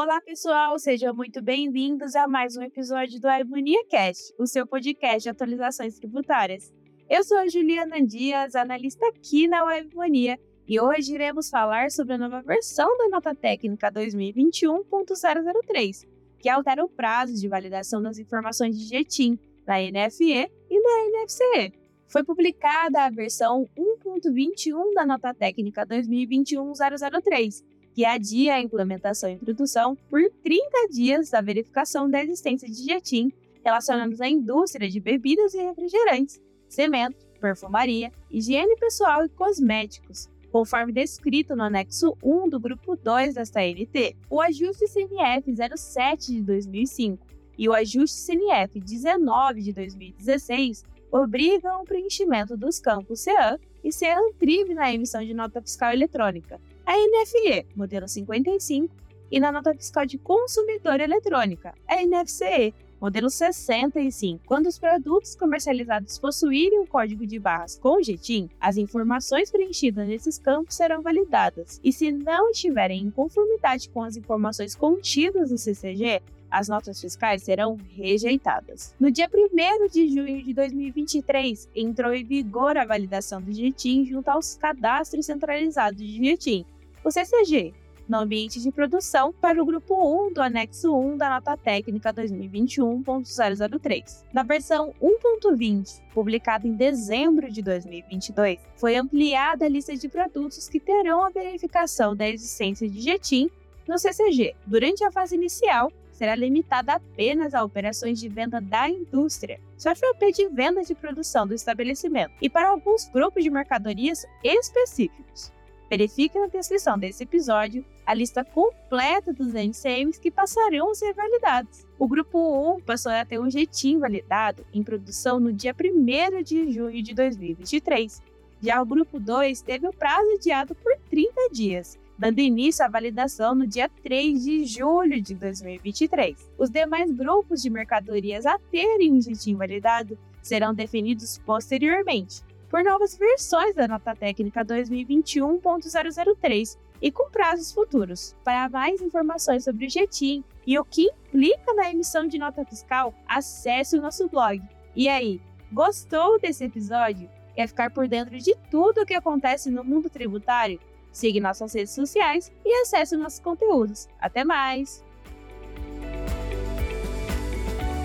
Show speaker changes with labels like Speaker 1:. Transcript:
Speaker 1: Olá, pessoal, sejam muito bem-vindos a mais um episódio do Harmonia Cast, o seu podcast de atualizações tributárias. Eu sou a Juliana Dias, analista aqui na Webmonia, e hoje iremos falar sobre a nova versão da nota técnica 2021.003, que altera o prazo de validação das informações de JETIM na NFE e na NFCE. Foi publicada a versão 1.21 da nota técnica 2021.003, que adia a implementação e introdução por 30 dias da verificação da existência de JETIM relacionados à indústria de bebidas e refrigerantes, cimento, perfumaria, higiene pessoal e cosméticos, conforme descrito no anexo 1 do grupo 2 desta NT. O ajuste CNF 07 de 2005 e o ajuste CNF 19 de 2016 obrigam o preenchimento dos campos CEAN e CEAN-TRIB na emissão de nota fiscal eletrônica, a NFE, modelo 55, e na nota fiscal de consumidor eletrônica, a NFCE, modelo 65. Quando os produtos comercializados possuírem o código de barras com JETIM, as informações preenchidas nesses campos serão validadas, e se não estiverem em conformidade com as informações contidas no CCG, as notas fiscais serão rejeitadas. No dia 1 de junho de 2023, entrou em vigor a validação do JETIM junto aos cadastros centralizados de JETIM, o CCG, no ambiente de produção para o grupo 1 do anexo 1 da nota técnica 2021.003. Na versão 1.20, publicada em dezembro de 2022, foi ampliada a lista de produtos que terão a verificação da existência de JETIM no CCG. Durante a fase inicial, será limitada apenas a operações de venda da indústria, software de venda de produção do estabelecimento e para alguns grupos de mercadorias específicos. Verifique na descrição desse episódio a lista completa dos NCMs que passarão a ser validados. O grupo 1 passou a ter um jeitinho validado em produção no dia 1 de junho de 2023. Já o grupo 2 teve o prazo adiado por 30 dias, dando início à validação no dia 3 de julho de 2023. Os demais grupos de mercadorias a terem um jeitinho validado serão definidos posteriormente, por novas versões da nota técnica 2021.003 e com prazos futuros. Para mais informações sobre o JETIM e o que implica na emissão de nota fiscal, acesse o nosso blog. E aí, gostou desse episódio? Quer ficar por dentro de tudo o que acontece no mundo tributário? Siga nossas redes sociais e acesse nossos conteúdos. Até mais!